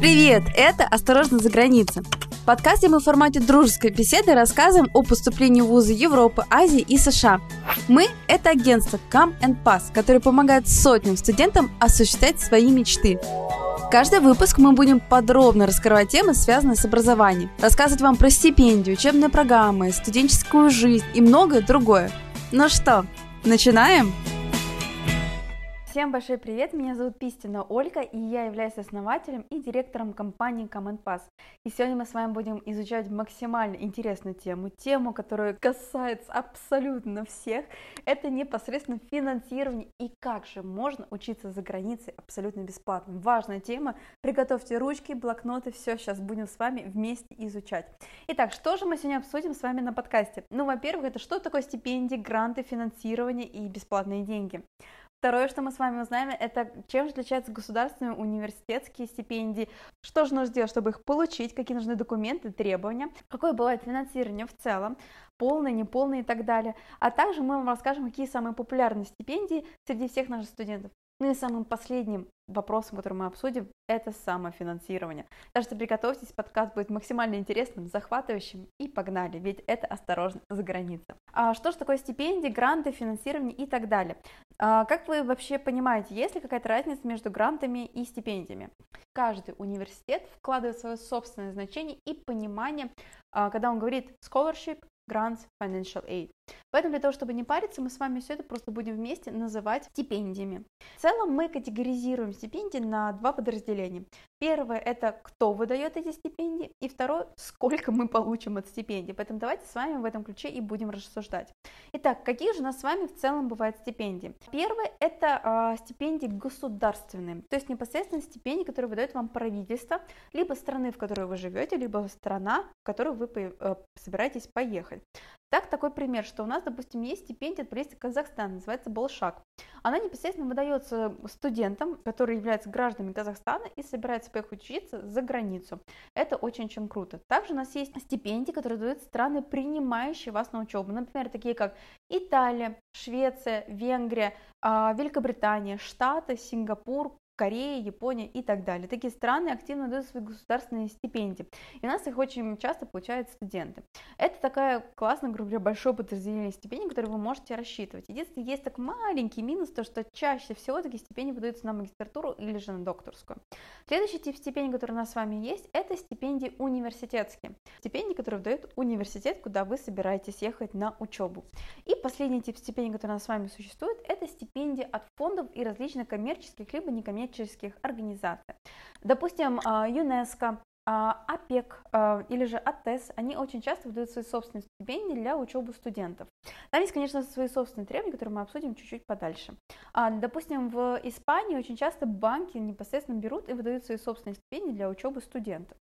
Привет! Это «Осторожно за границей». В подкасте мы в формате дружеской беседы рассказываем о поступлении в вузы Европы, Азии и США. Мы – это агентство Come and Pass, которое помогает сотням студентам осуществлять свои мечты. Каждый выпуск мы будем подробно раскрывать темы, связанные с образованием, рассказывать вам про стипендию, учебные программы, студенческую жизнь и многое другое. Ну что, начинаем? Всем большой привет, меня зовут Пистина Ольга, и я являюсь основателем и директором компании Command Pass. И сегодня мы с вами будем изучать максимально интересную тему, тему, которая касается абсолютно всех. Это непосредственно финансирование и как же можно учиться за границей абсолютно бесплатно. Важная тема, приготовьте ручки, блокноты, все сейчас будем с вами вместе изучать. Итак, что же мы сегодня обсудим с вами на подкасте? Ну, во-первых, это что такое стипендии, гранты, финансирование и бесплатные деньги. Второе, что мы с вами узнаем, это чем же отличаются государственные университетские стипендии, что же нужно сделать, чтобы их получить, какие нужны документы, требования, какое бывает финансирование в целом, полное, неполное и так далее. А также мы вам расскажем, какие самые популярные стипендии среди всех наших студентов. Ну и самым последним вопросом, который мы обсудим, это самофинансирование. Так что приготовьтесь, подкаст будет максимально интересным, захватывающим и погнали, ведь это осторожно за границей. А что же такое стипендии, гранты, финансирование и так далее? А как вы вообще понимаете, есть ли какая-то разница между грантами и стипендиями? Каждый университет вкладывает свое собственное значение и понимание, а, когда он говорит scholarship, grants, financial aid. Поэтому для того, чтобы не париться, мы с вами все это просто будем вместе называть стипендиями. В целом мы категоризируем стипендии на два подразделения. Первое – это кто выдает эти стипендии, и второе – сколько мы получим от стипендий. Поэтому давайте с вами в этом ключе и будем рассуждать. Итак, какие же у нас с вами в целом бывают стипендии? Первое – это э, стипендии государственные, то есть непосредственно стипендии, которые выдает вам правительство, либо страны, в которой вы живете, либо страна, в которую вы э, собираетесь поехать. Так, такой пример, что у нас, допустим, есть стипендия от правительства Казахстана, называется Болшак. Она непосредственно выдается студентам, которые являются гражданами Казахстана и собираются поехать учиться за границу. Это очень-очень круто. Также у нас есть стипендии, которые дают страны, принимающие вас на учебу. Например, такие как Италия, Швеция, Венгрия, а, Великобритания, Штаты, Сингапур, Корея, Япония и так далее. Такие страны активно дают свои государственные стипендии, и у нас их очень часто получают студенты. Это такая классная, грубо говоря, большое подразделение стипендий, которые вы можете рассчитывать. Единственное, есть так маленький минус, то что чаще всего такие стипендии выдаются на магистратуру или же на докторскую. Следующий тип стипендий, который у нас с вами есть, это стипендии университетские. Стипендии, которые выдает университет, куда вы собираетесь ехать на учебу. И последний тип стипендий, который у нас с вами существует, это стипендии от фондов и различных коммерческих либо некоммерческих некоммерческих организаций. Допустим, а, ЮНЕСКО, а, ОПЕК а, или же АТЭС, они очень часто выдают свои собственные стипендии для учебы студентов. Там есть, конечно, свои собственные требования, которые мы обсудим чуть-чуть подальше. Допустим, в Испании очень часто банки непосредственно берут и выдают свои собственные стипендии для учебы студентов.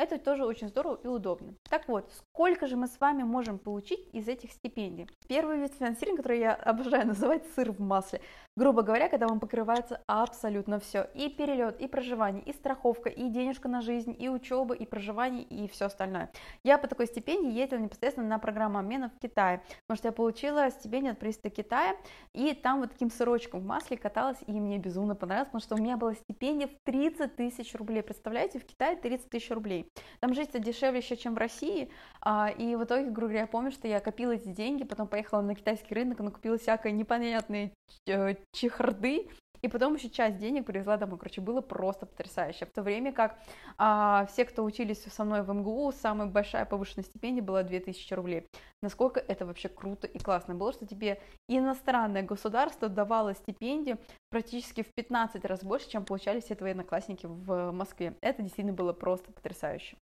Это тоже очень здорово и удобно. Так вот, сколько же мы с вами можем получить из этих стипендий? Первый вид финансирования, который я обожаю называть сыр в масле. Грубо говоря, когда вам покрывается абсолютно все. И перелет, и проживание, и страховка, и денежка на жизнь, и учеба, и проживание, и все остальное. Я по такой стипендии ездила непосредственно на программу обмена в Китае, потому что я получила стипендию от правительства Китая, и там вот таким сырочком в масле каталась, и мне безумно понравилось, потому что у меня была стипендия в 30 тысяч рублей. Представляете, в Китае 30 тысяч рублей. Там жизнь дешевле еще, чем в России, а, и в итоге, грубо говоря, я помню, что я копила эти деньги, потом поехала на китайский рынок, накупила всякой непонятной э, чехарды, и потом еще часть денег привезла домой. Короче, было просто потрясающе. В то время как а, все, кто учились со мной в МГУ, самая большая повышенная стипендия была 2000 рублей. Насколько это вообще круто и классно было, что тебе иностранное государство давало стипендию практически в 15 раз больше, чем получали все твои одноклассники в Москве. Это действительно было просто потрясающе.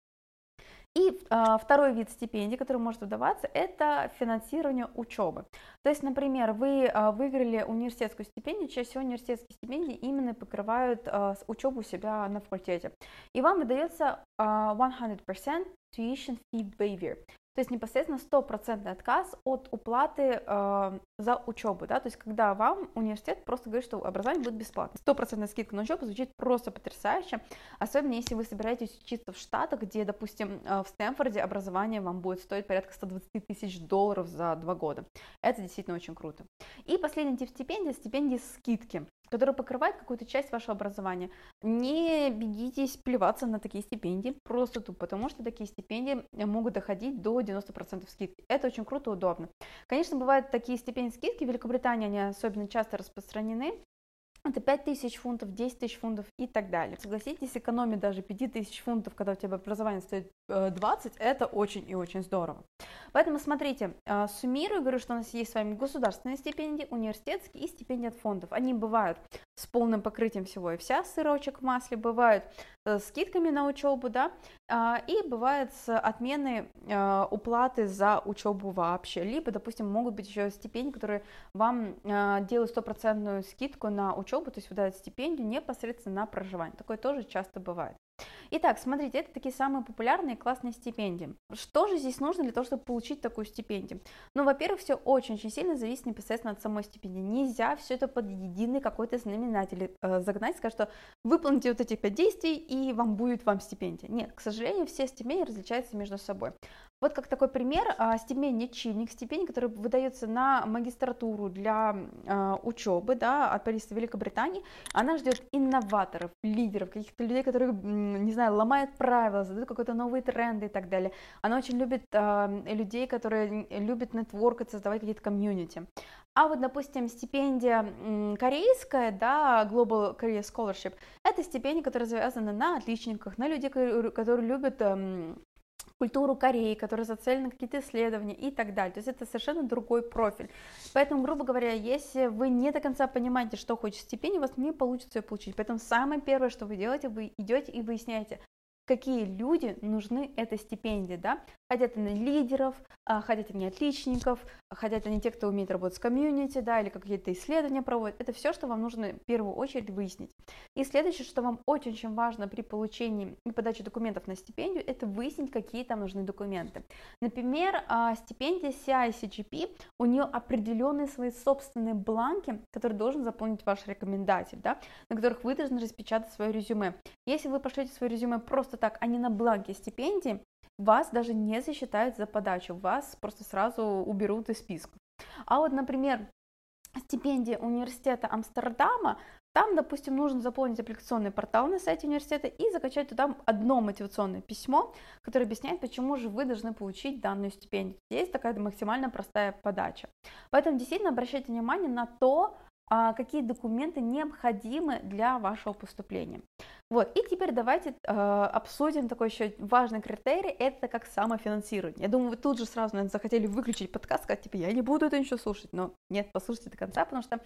И а, второй вид стипендий, который может выдаваться, это финансирование учебы. То есть, например, вы а, выиграли университетскую стипендию, чаще всего университетские стипендии именно покрывают а, учебу у себя на факультете. И вам выдается а, 100% tuition fee waiver. То есть непосредственно стопроцентный отказ от уплаты э, за учебу, да, то есть когда вам университет просто говорит, что образование будет бесплатно. Стопроцентная скидка на учебу звучит просто потрясающе, особенно если вы собираетесь учиться в Штатах, где, допустим, э, в Стэнфорде образование вам будет стоить порядка 120 тысяч долларов за два года. Это действительно очень круто. И последний тип стипендий – стипендии скидки который покрывает какую-то часть вашего образования. Не бегитесь плеваться на такие стипендии, просто тупо, потому что такие стипендии могут доходить до 90% скидки. Это очень круто, удобно. Конечно, бывают такие стипендии скидки, в Великобритании они особенно часто распространены, это 5 тысяч фунтов, 10 тысяч фунтов и так далее. Согласитесь, экономить даже 5 тысяч фунтов, когда у тебя образование стоит 20, э, это очень и очень здорово. Поэтому смотрите, э, суммирую, говорю, что у нас есть с вами государственные стипендии, университетские и стипендии от фондов. Они бывают с полным покрытием всего и вся, сырочек в масле, бывают э, с скидками на учебу, да, а, и бывает с отменой уплаты за учебу вообще, либо, допустим, могут быть еще стипендии, которые вам делают стопроцентную скидку на учебу, то есть выдают стипендию непосредственно на проживание. Такое тоже часто бывает. Итак, смотрите, это такие самые популярные классные стипендии. Что же здесь нужно для того, чтобы получить такую стипендию? Ну, во-первых, все очень-очень сильно зависит непосредственно от самой стипендии. Нельзя все это под единый какой-то знаменатель э, загнать, сказать, что выполните вот эти пять действий, и вам будет вам стипендия. Нет, к сожалению, все стипендии различаются между собой. Вот как такой пример, а, стипендия чинник, стипендия, которая выдается на магистратуру для а, учебы, да, от правительства Великобритании, она ждет инноваторов, лидеров, каких-то людей, которые, не знаю, ломают правила, задают какой-то новые тренды и так далее. Она очень любит а, людей, которые любят нетворкать, создавать какие-то комьюнити. А вот, допустим, стипендия корейская, да, Global Korea Scholarship, это стипендия, которая завязана на отличниках, на людей, которые любят культуру Кореи, которая зацелена на какие-то исследования и так далее. То есть это совершенно другой профиль. Поэтому, грубо говоря, если вы не до конца понимаете, что хочет стипендия, у вас не получится ее получить. Поэтому самое первое, что вы делаете, вы идете и выясняете, какие люди нужны этой стипендии, да, хотят они лидеров, а, хотят они отличников, хотят они те, кто умеет работать с комьюнити, да, или какие-то исследования проводят, это все, что вам нужно в первую очередь выяснить. И следующее, что вам очень-очень важно при получении и подаче документов на стипендию, это выяснить, какие там нужны документы. Например, а, стипендия CI-CGP, у нее определенные свои собственные бланки, которые должен заполнить ваш рекомендатель, да, на которых вы должны распечатать свое резюме. Если вы пошлете свое резюме просто просто так, а не на бланке стипендии, вас даже не засчитают за подачу, вас просто сразу уберут из списка. А вот, например, стипендия университета Амстердама, там, допустим, нужно заполнить аппликационный портал на сайте университета и закачать туда одно мотивационное письмо, которое объясняет, почему же вы должны получить данную стипендию. Здесь такая максимально простая подача. Поэтому действительно обращайте внимание на то, а, какие документы необходимы для вашего поступления. Вот, и теперь давайте э, обсудим такой еще важный критерий, это как самофинансирование. Я думаю, вы тут же сразу, наверное, захотели выключить подкаст, сказать, типа, я не буду это ничего слушать, но нет, послушайте до конца, потому что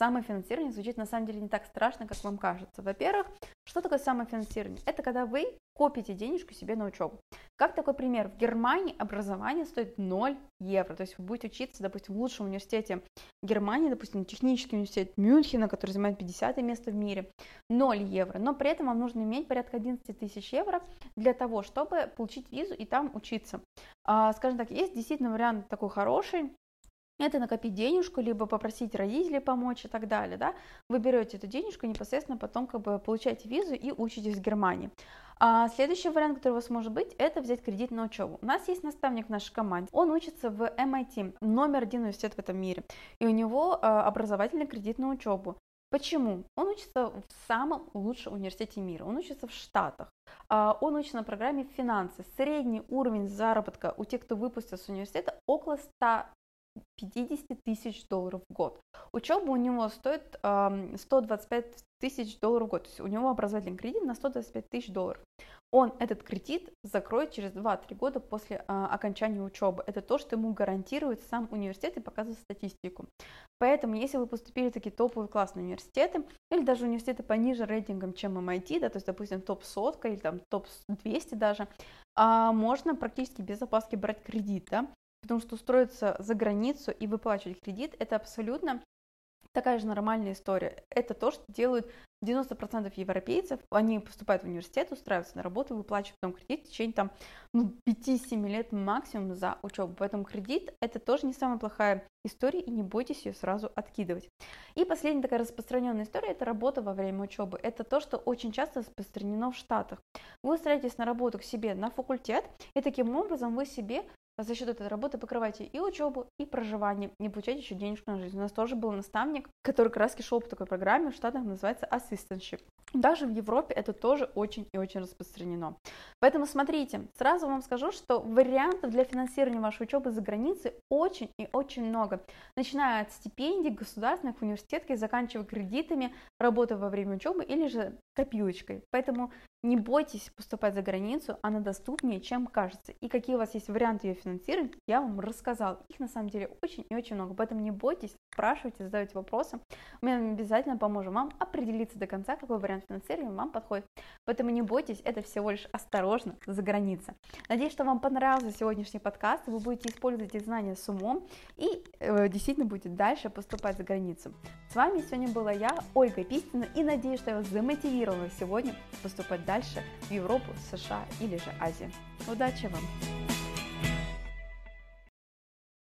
самофинансирование звучит на самом деле не так страшно, как вам кажется. Во-первых, что такое самофинансирование? Это когда вы копите денежку себе на учебу. Как такой пример, в Германии образование стоит 0 евро, то есть вы будете учиться, допустим, в лучшем университете Германии, допустим, технический университет Мюнхена, который занимает 50 место в мире, 0 евро, но при этом вам нужно иметь порядка 11 тысяч евро для того, чтобы получить визу и там учиться. А, скажем так, есть действительно вариант такой хороший, это накопить денежку, либо попросить родителей помочь и так далее, да, вы берете эту денежку, непосредственно потом как бы получаете визу и учитесь в Германии. А следующий вариант, который у вас может быть, это взять кредит на учебу. У нас есть наставник в нашей команде, он учится в MIT, номер один университет в этом мире, и у него а, образовательный кредит на учебу. Почему? Он учится в самом лучшем университете мира, он учится в Штатах, а, он учится на программе финансы. Средний уровень заработка у тех, кто выпустился с университета, около 100 50 тысяч долларов в год. Учеба у него стоит 125 тысяч долларов в год, то есть у него образовательный кредит на 125 тысяч долларов. Он этот кредит закроет через 2-3 года после а, окончания учебы. Это то, что ему гарантирует сам университет и показывает статистику. Поэтому, если вы поступили в такие топовые классные университеты, или даже университеты пониже рейтингом, чем MIT, да, то есть, допустим, топ-100 или там топ-200 даже, а, можно практически без опаски брать кредит, да, Потому что устроиться за границу и выплачивать кредит – это абсолютно такая же нормальная история. Это то, что делают 90% европейцев. Они поступают в университет, устраиваются на работу, выплачивают потом кредит в течение там, ну, 5-7 лет максимум за учебу. Поэтому кредит – это тоже не самая плохая история, и не бойтесь ее сразу откидывать. И последняя такая распространенная история – это работа во время учебы. Это то, что очень часто распространено в Штатах. Вы устраиваетесь на работу к себе на факультет, и таким образом вы себе за счет этой работы покрываете и учебу, и проживание, и получаете еще денежку на жизнь. У нас тоже был наставник, который как раз шел по такой программе, в Штатах называется assistantship. Даже в Европе это тоже очень и очень распространено. Поэтому смотрите, сразу вам скажу, что вариантов для финансирования вашей учебы за границей очень и очень много. Начиная от стипендий, государственных, университетов, заканчивая кредитами, работой во время учебы или же копилочкой. Поэтому не бойтесь поступать за границу, она доступнее, чем кажется. И какие у вас есть варианты ее финансирования, я вам рассказал. Их на самом деле очень и очень много, поэтому не бойтесь, спрашивайте, задавайте вопросы. Мы обязательно поможем вам определиться до конца, какой вариант финансирования вам подходит. Поэтому не бойтесь, это всего лишь осторожно за границей. Надеюсь, что вам понравился сегодняшний подкаст, вы будете использовать эти знания с умом и э, действительно будете дальше поступать за границу. С вами сегодня была я, Ольга Пистина, и надеюсь, что я вас замотивировала сегодня поступать дальше в Европу, США или же Азию. Удачи вам!